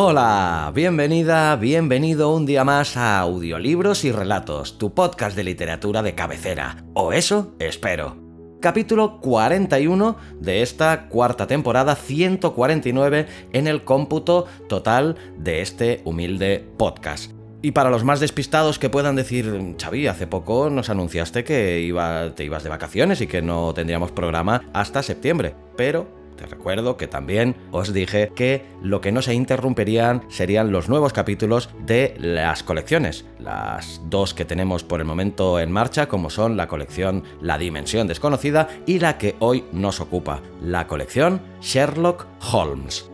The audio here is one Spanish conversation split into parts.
Hola, bienvenida, bienvenido un día más a Audiolibros y Relatos, tu podcast de literatura de cabecera. O eso espero. Capítulo 41 de esta cuarta temporada, 149 en el cómputo total de este humilde podcast. Y para los más despistados que puedan decir, Xavi, hace poco nos anunciaste que iba, te ibas de vacaciones y que no tendríamos programa hasta septiembre, pero te recuerdo que también os dije que lo que no se interrumpirían serían los nuevos capítulos de las colecciones, las dos que tenemos por el momento en marcha, como son la colección La Dimensión Desconocida y la que hoy nos ocupa, la colección Sherlock Holmes.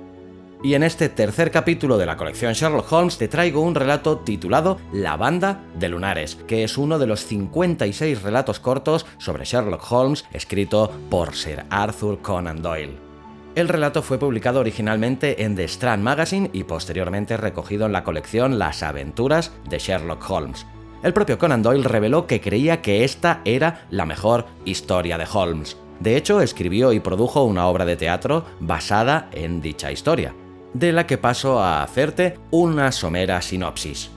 Y en este tercer capítulo de la colección Sherlock Holmes te traigo un relato titulado La banda de lunares, que es uno de los 56 relatos cortos sobre Sherlock Holmes escrito por Sir Arthur Conan Doyle. El relato fue publicado originalmente en The Strand Magazine y posteriormente recogido en la colección Las aventuras de Sherlock Holmes. El propio Conan Doyle reveló que creía que esta era la mejor historia de Holmes. De hecho, escribió y produjo una obra de teatro basada en dicha historia, de la que paso a hacerte una somera sinopsis.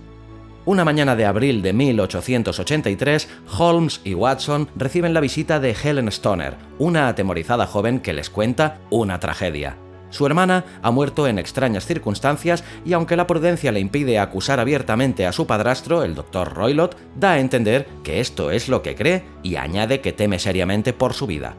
Una mañana de abril de 1883, Holmes y Watson reciben la visita de Helen Stoner, una atemorizada joven que les cuenta una tragedia. Su hermana ha muerto en extrañas circunstancias y aunque la prudencia le impide acusar abiertamente a su padrastro, el doctor Roylott, da a entender que esto es lo que cree y añade que teme seriamente por su vida.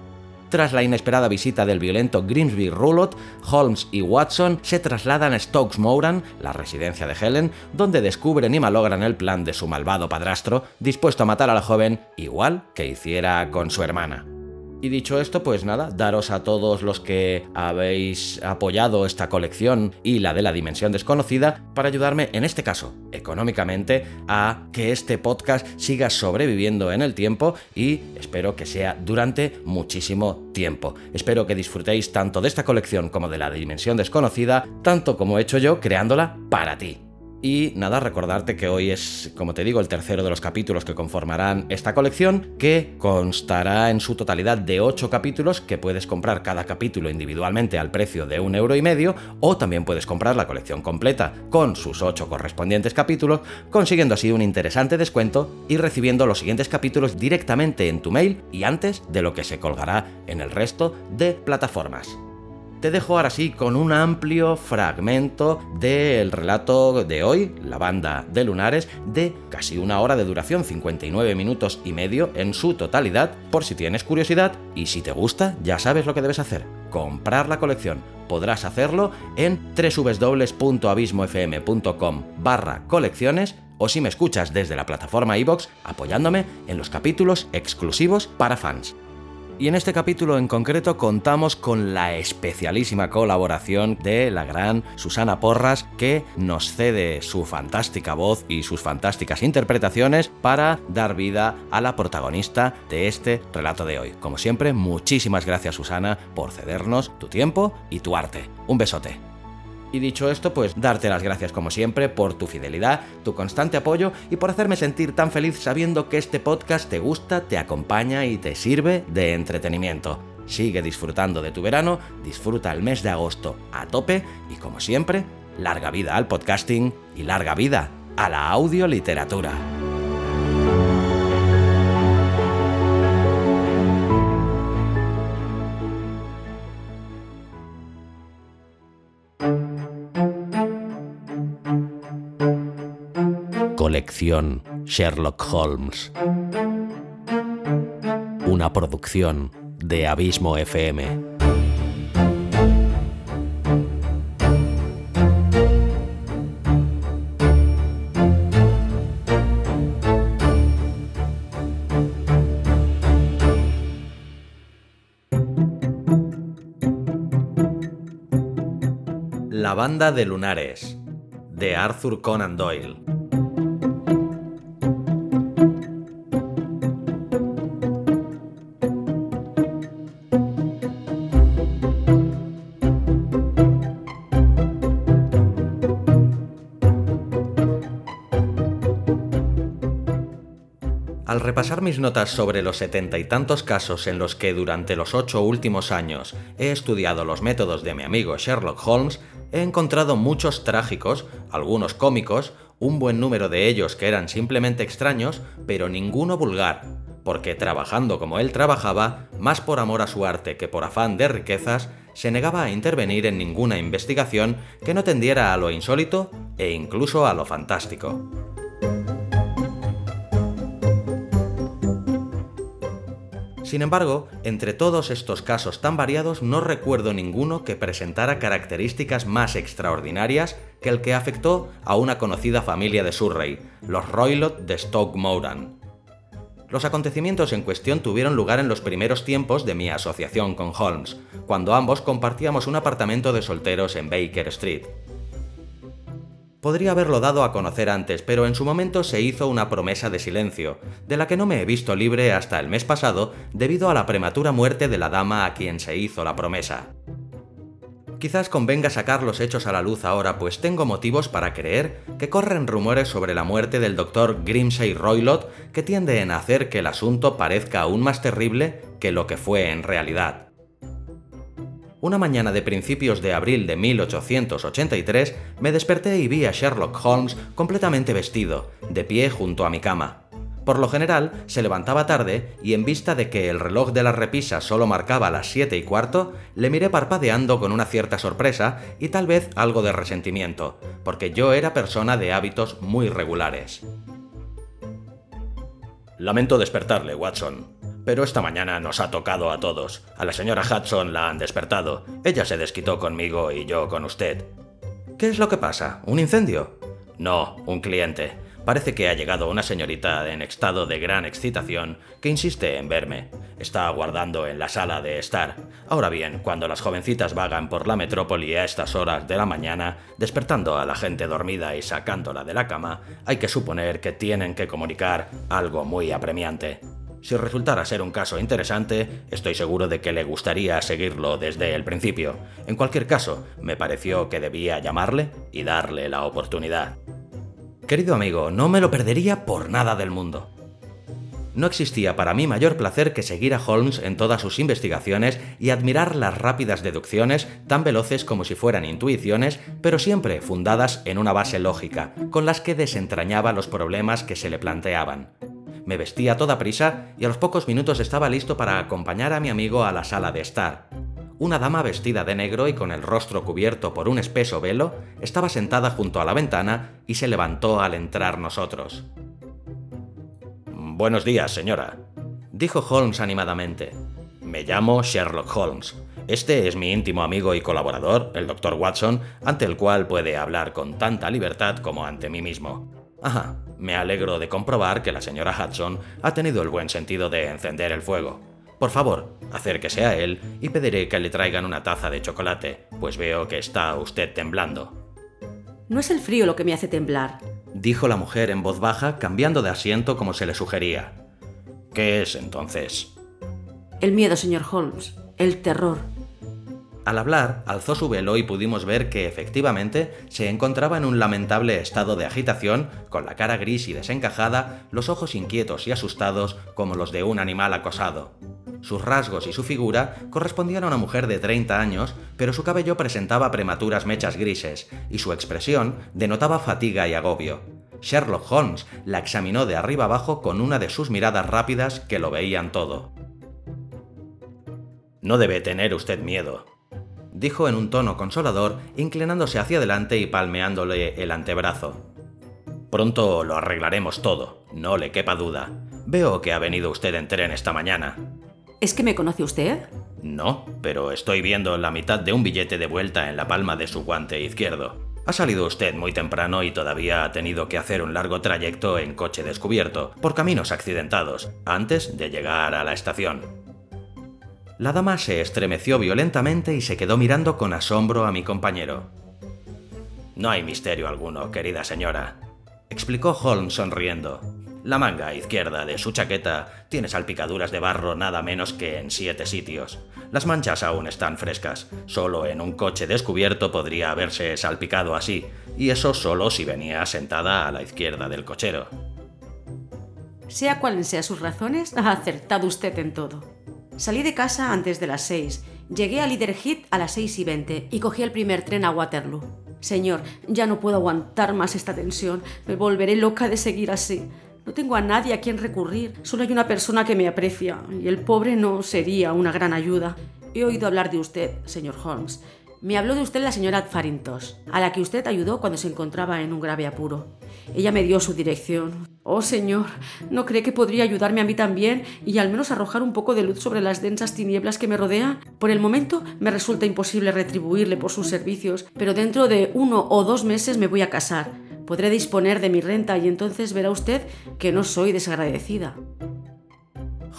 Tras la inesperada visita del violento Grimsby Rulot, Holmes y Watson se trasladan a Stokes Moran, la residencia de Helen, donde descubren y malogran el plan de su malvado padrastro, dispuesto a matar a la joven igual que hiciera con su hermana. Y dicho esto, pues nada, daros a todos los que habéis apoyado esta colección y la de la dimensión desconocida para ayudarme, en este caso, económicamente, a que este podcast siga sobreviviendo en el tiempo y espero que sea durante muchísimo tiempo. Espero que disfrutéis tanto de esta colección como de la dimensión desconocida, tanto como he hecho yo creándola para ti. Y nada, recordarte que hoy es, como te digo, el tercero de los capítulos que conformarán esta colección, que constará en su totalidad de 8 capítulos que puedes comprar cada capítulo individualmente al precio de un euro y medio, o también puedes comprar la colección completa con sus 8 correspondientes capítulos, consiguiendo así un interesante descuento y recibiendo los siguientes capítulos directamente en tu mail y antes de lo que se colgará en el resto de plataformas te dejo ahora sí con un amplio fragmento del relato de hoy, La banda de lunares, de casi una hora de duración, 59 minutos y medio en su totalidad, por si tienes curiosidad y si te gusta, ya sabes lo que debes hacer, comprar la colección. Podrás hacerlo en www.abismofm.com barra colecciones o si me escuchas desde la plataforma iBox apoyándome en los capítulos exclusivos para fans. Y en este capítulo en concreto contamos con la especialísima colaboración de la gran Susana Porras que nos cede su fantástica voz y sus fantásticas interpretaciones para dar vida a la protagonista de este relato de hoy. Como siempre, muchísimas gracias Susana por cedernos tu tiempo y tu arte. Un besote. Y dicho esto, pues darte las gracias como siempre por tu fidelidad, tu constante apoyo y por hacerme sentir tan feliz sabiendo que este podcast te gusta, te acompaña y te sirve de entretenimiento. Sigue disfrutando de tu verano, disfruta el mes de agosto a tope y como siempre, larga vida al podcasting y larga vida a la audioliteratura. Sherlock Holmes. Una producción de Abismo FM. La banda de lunares de Arthur Conan Doyle. Repasar mis notas sobre los setenta y tantos casos en los que durante los ocho últimos años he estudiado los métodos de mi amigo Sherlock Holmes, he encontrado muchos trágicos, algunos cómicos, un buen número de ellos que eran simplemente extraños, pero ninguno vulgar, porque trabajando como él trabajaba, más por amor a su arte que por afán de riquezas, se negaba a intervenir en ninguna investigación que no tendiera a lo insólito e incluso a lo fantástico. Sin embargo, entre todos estos casos tan variados no recuerdo ninguno que presentara características más extraordinarias que el que afectó a una conocida familia de Surrey, los Roylott de Stoke Moran. Los acontecimientos en cuestión tuvieron lugar en los primeros tiempos de mi asociación con Holmes, cuando ambos compartíamos un apartamento de solteros en Baker Street. Podría haberlo dado a conocer antes, pero en su momento se hizo una promesa de silencio, de la que no me he visto libre hasta el mes pasado debido a la prematura muerte de la dama a quien se hizo la promesa. Quizás convenga sacar los hechos a la luz ahora, pues tengo motivos para creer que corren rumores sobre la muerte del doctor Grimsey Roylott que tienden a hacer que el asunto parezca aún más terrible que lo que fue en realidad. Una mañana de principios de abril de 1883 me desperté y vi a Sherlock Holmes completamente vestido, de pie junto a mi cama. Por lo general, se levantaba tarde y en vista de que el reloj de la repisa solo marcaba las 7 y cuarto, le miré parpadeando con una cierta sorpresa y tal vez algo de resentimiento, porque yo era persona de hábitos muy regulares. Lamento despertarle, Watson, pero esta mañana nos ha tocado a todos. A la señora Hudson la han despertado. Ella se desquitó conmigo y yo con usted. ¿Qué es lo que pasa? ¿Un incendio? No, un cliente. Parece que ha llegado una señorita en estado de gran excitación que insiste en verme. Está aguardando en la sala de estar. Ahora bien, cuando las jovencitas vagan por la metrópoli a estas horas de la mañana, despertando a la gente dormida y sacándola de la cama, hay que suponer que tienen que comunicar algo muy apremiante. Si resultara ser un caso interesante, estoy seguro de que le gustaría seguirlo desde el principio. En cualquier caso, me pareció que debía llamarle y darle la oportunidad. Querido amigo, no me lo perdería por nada del mundo. No existía para mí mayor placer que seguir a Holmes en todas sus investigaciones y admirar las rápidas deducciones, tan veloces como si fueran intuiciones, pero siempre fundadas en una base lógica, con las que desentrañaba los problemas que se le planteaban. Me vestí a toda prisa y a los pocos minutos estaba listo para acompañar a mi amigo a la sala de estar. Una dama vestida de negro y con el rostro cubierto por un espeso velo estaba sentada junto a la ventana y se levantó al entrar nosotros. Buenos días, señora, dijo Holmes animadamente. Me llamo Sherlock Holmes. Este es mi íntimo amigo y colaborador, el Dr. Watson, ante el cual puede hablar con tanta libertad como ante mí mismo. Ajá, me alegro de comprobar que la señora Hudson ha tenido el buen sentido de encender el fuego. Por favor, acérquese a él y pediré que le traigan una taza de chocolate, pues veo que está usted temblando. No es el frío lo que me hace temblar, dijo la mujer en voz baja, cambiando de asiento como se le sugería. ¿Qué es entonces? El miedo, señor Holmes, el terror, al hablar, alzó su velo y pudimos ver que efectivamente se encontraba en un lamentable estado de agitación, con la cara gris y desencajada, los ojos inquietos y asustados como los de un animal acosado. Sus rasgos y su figura correspondían a una mujer de 30 años, pero su cabello presentaba prematuras mechas grises, y su expresión denotaba fatiga y agobio. Sherlock Holmes la examinó de arriba abajo con una de sus miradas rápidas que lo veían todo. No debe tener usted miedo, dijo en un tono consolador, inclinándose hacia adelante y palmeándole el antebrazo. Pronto lo arreglaremos todo, no le quepa duda. Veo que ha venido usted en tren esta mañana. ¿Es que me conoce usted? No, pero estoy viendo la mitad de un billete de vuelta en la palma de su guante izquierdo. Ha salido usted muy temprano y todavía ha tenido que hacer un largo trayecto en coche descubierto, por caminos accidentados, antes de llegar a la estación. La dama se estremeció violentamente y se quedó mirando con asombro a mi compañero. No hay misterio alguno, querida señora, explicó Holmes sonriendo. La manga izquierda de su chaqueta tiene salpicaduras de barro nada menos que en siete sitios. Las manchas aún están frescas. Solo en un coche descubierto podría haberse salpicado así, y eso solo si venía sentada a la izquierda del cochero. Sea cuales sean sus razones, ha acertado usted en todo. Salí de casa antes de las seis, llegué a Liderhit a las seis y veinte y cogí el primer tren a Waterloo. Señor, ya no puedo aguantar más esta tensión. Me volveré loca de seguir así. No tengo a nadie a quien recurrir, solo hay una persona que me aprecia, y el pobre no sería una gran ayuda. He oído hablar de usted, señor Holmes. Me habló de usted la señora Farintos, a la que usted ayudó cuando se encontraba en un grave apuro. Ella me dio su dirección. Oh, señor, ¿no cree que podría ayudarme a mí también y al menos arrojar un poco de luz sobre las densas tinieblas que me rodean? Por el momento me resulta imposible retribuirle por sus servicios, pero dentro de uno o dos meses me voy a casar podré disponer de mi renta y entonces verá usted que no soy desagradecida.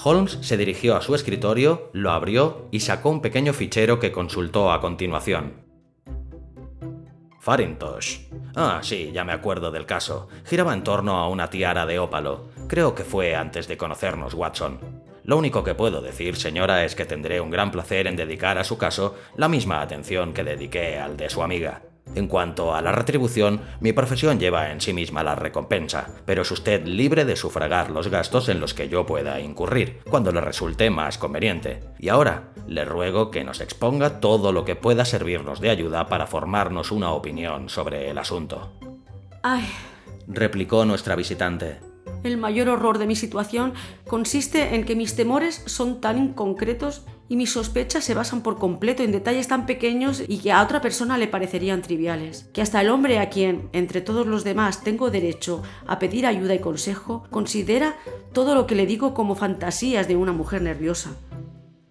Holmes se dirigió a su escritorio, lo abrió y sacó un pequeño fichero que consultó a continuación. Farintosh. Ah, sí, ya me acuerdo del caso. Giraba en torno a una tiara de ópalo. Creo que fue antes de conocernos, Watson. Lo único que puedo decir, señora, es que tendré un gran placer en dedicar a su caso la misma atención que dediqué al de su amiga. En cuanto a la retribución, mi profesión lleva en sí misma la recompensa, pero es usted libre de sufragar los gastos en los que yo pueda incurrir, cuando le resulte más conveniente. Y ahora, le ruego que nos exponga todo lo que pueda servirnos de ayuda para formarnos una opinión sobre el asunto. Ay, replicó nuestra visitante. El mayor horror de mi situación consiste en que mis temores son tan inconcretos y mis sospechas se basan por completo en detalles tan pequeños y que a otra persona le parecerían triviales, que hasta el hombre a quien, entre todos los demás, tengo derecho a pedir ayuda y consejo, considera todo lo que le digo como fantasías de una mujer nerviosa.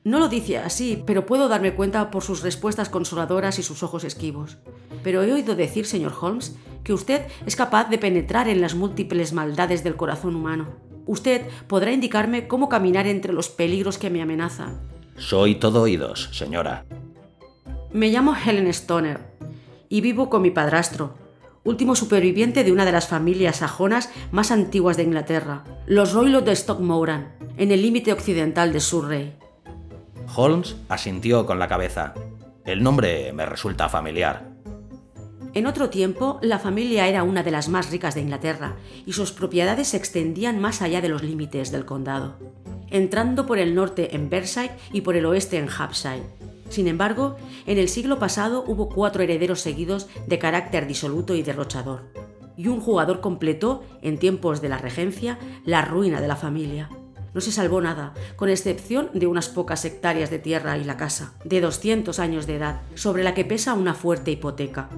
No lo dice así, pero puedo darme cuenta por sus respuestas consoladoras y sus ojos esquivos. Pero he oído decir, señor Holmes, que usted es capaz de penetrar en las múltiples maldades del corazón humano. Usted podrá indicarme cómo caminar entre los peligros que me amenazan. Soy todo oídos, señora. Me llamo Helen Stoner y vivo con mi padrastro, último superviviente de una de las familias sajonas más antiguas de Inglaterra, los Roylott de Stockmoran, en el límite occidental de Surrey. Holmes asintió con la cabeza. El nombre me resulta familiar. En otro tiempo, la familia era una de las más ricas de Inglaterra y sus propiedades se extendían más allá de los límites del condado, entrando por el norte en Berside y por el oeste en Hampshire. Sin embargo, en el siglo pasado hubo cuatro herederos seguidos de carácter disoluto y derrochador, y un jugador completó, en tiempos de la regencia, la ruina de la familia. No se salvó nada, con excepción de unas pocas hectáreas de tierra y la casa, de 200 años de edad, sobre la que pesa una fuerte hipoteca.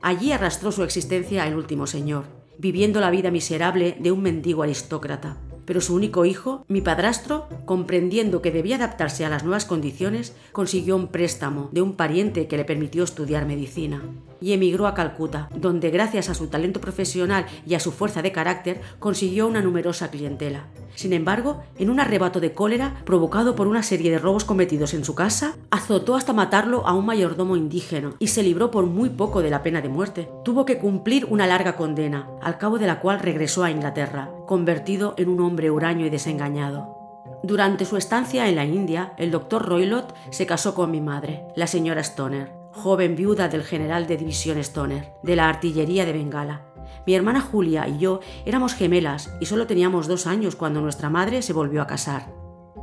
Allí arrastró su existencia el último señor, viviendo la vida miserable de un mendigo aristócrata. Pero su único hijo, mi padrastro, comprendiendo que debía adaptarse a las nuevas condiciones, consiguió un préstamo de un pariente que le permitió estudiar medicina y emigró a Calcuta, donde gracias a su talento profesional y a su fuerza de carácter consiguió una numerosa clientela. Sin embargo, en un arrebato de cólera provocado por una serie de robos cometidos en su casa, azotó hasta matarlo a un mayordomo indígena y se libró por muy poco de la pena de muerte. Tuvo que cumplir una larga condena, al cabo de la cual regresó a Inglaterra, convertido en un hombre huraño y desengañado. Durante su estancia en la India, el doctor Roylott se casó con mi madre, la señora Stoner joven viuda del general de división Stoner, de la artillería de Bengala. Mi hermana Julia y yo éramos gemelas y solo teníamos dos años cuando nuestra madre se volvió a casar.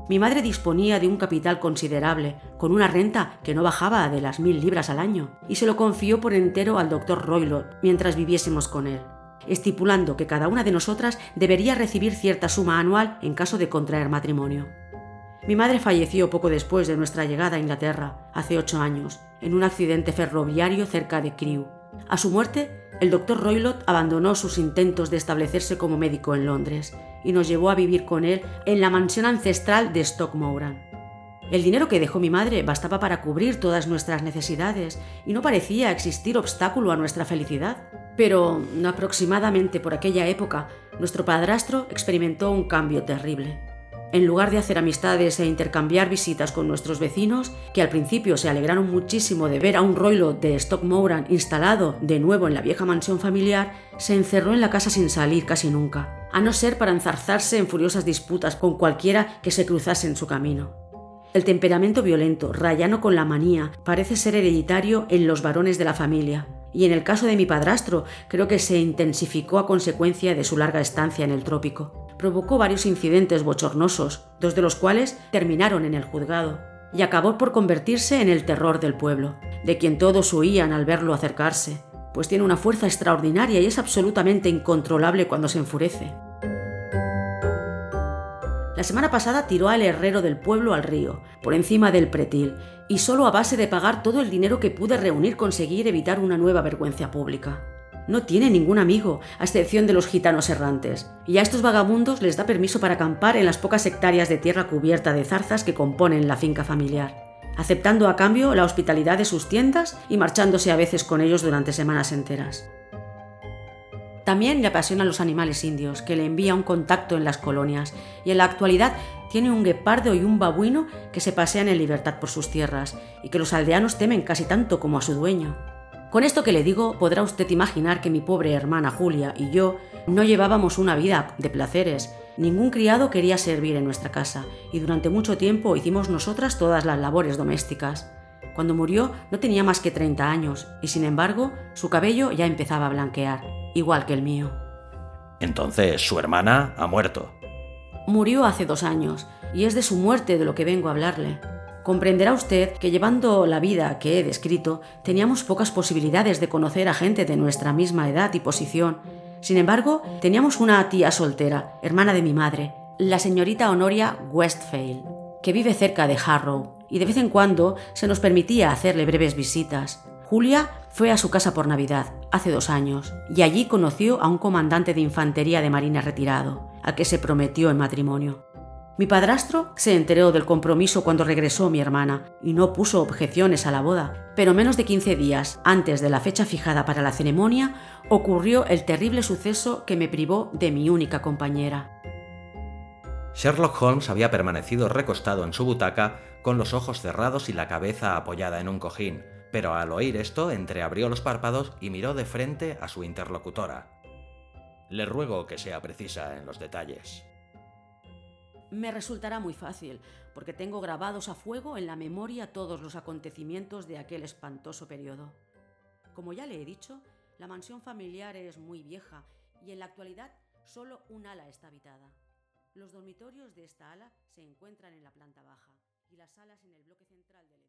Mi madre disponía de un capital considerable, con una renta que no bajaba de las mil libras al año, y se lo confió por entero al doctor Roylott mientras viviésemos con él, estipulando que cada una de nosotras debería recibir cierta suma anual en caso de contraer matrimonio. Mi madre falleció poco después de nuestra llegada a Inglaterra, hace ocho años, en un accidente ferroviario cerca de Crewe. A su muerte, el doctor Roylott abandonó sus intentos de establecerse como médico en Londres y nos llevó a vivir con él en la mansión ancestral de Stockmoran. El dinero que dejó mi madre bastaba para cubrir todas nuestras necesidades y no parecía existir obstáculo a nuestra felicidad. Pero aproximadamente por aquella época, nuestro padrastro experimentó un cambio terrible. En lugar de hacer amistades e intercambiar visitas con nuestros vecinos, que al principio se alegraron muchísimo de ver a un roilo de Stockmoran instalado de nuevo en la vieja mansión familiar, se encerró en la casa sin salir casi nunca, a no ser para enzarzarse en furiosas disputas con cualquiera que se cruzase en su camino. El temperamento violento, rayano con la manía, parece ser hereditario en los varones de la familia, y en el caso de mi padrastro creo que se intensificó a consecuencia de su larga estancia en el trópico provocó varios incidentes bochornosos, dos de los cuales terminaron en el juzgado, y acabó por convertirse en el terror del pueblo, de quien todos huían al verlo acercarse, pues tiene una fuerza extraordinaria y es absolutamente incontrolable cuando se enfurece. La semana pasada tiró al herrero del pueblo al río, por encima del pretil, y solo a base de pagar todo el dinero que pude reunir conseguir evitar una nueva vergüenza pública. No tiene ningún amigo, a excepción de los gitanos errantes, y a estos vagabundos les da permiso para acampar en las pocas hectáreas de tierra cubierta de zarzas que componen la finca familiar, aceptando a cambio la hospitalidad de sus tiendas y marchándose a veces con ellos durante semanas enteras. También le apasionan los animales indios, que le envía un contacto en las colonias, y en la actualidad tiene un guepardo y un babuino que se pasean en libertad por sus tierras, y que los aldeanos temen casi tanto como a su dueño. Con esto que le digo, podrá usted imaginar que mi pobre hermana Julia y yo no llevábamos una vida de placeres. Ningún criado quería servir en nuestra casa y durante mucho tiempo hicimos nosotras todas las labores domésticas. Cuando murió no tenía más que 30 años y sin embargo su cabello ya empezaba a blanquear, igual que el mío. Entonces su hermana ha muerto. Murió hace dos años y es de su muerte de lo que vengo a hablarle. Comprenderá usted que llevando la vida que he descrito, teníamos pocas posibilidades de conocer a gente de nuestra misma edad y posición. Sin embargo, teníamos una tía soltera, hermana de mi madre, la señorita Honoria Westphale, que vive cerca de Harrow, y de vez en cuando se nos permitía hacerle breves visitas. Julia fue a su casa por Navidad, hace dos años, y allí conoció a un comandante de infantería de marina retirado, al que se prometió en matrimonio. Mi padrastro se enteró del compromiso cuando regresó mi hermana y no puso objeciones a la boda, pero menos de 15 días antes de la fecha fijada para la ceremonia ocurrió el terrible suceso que me privó de mi única compañera. Sherlock Holmes había permanecido recostado en su butaca con los ojos cerrados y la cabeza apoyada en un cojín, pero al oír esto entreabrió los párpados y miró de frente a su interlocutora. Le ruego que sea precisa en los detalles me resultará muy fácil, porque tengo grabados a fuego en la memoria todos los acontecimientos de aquel espantoso periodo. Como ya le he dicho, la mansión familiar es muy vieja y en la actualidad solo un ala está habitada. Los dormitorios de esta ala se encuentran en la planta baja y las salas en el bloque central del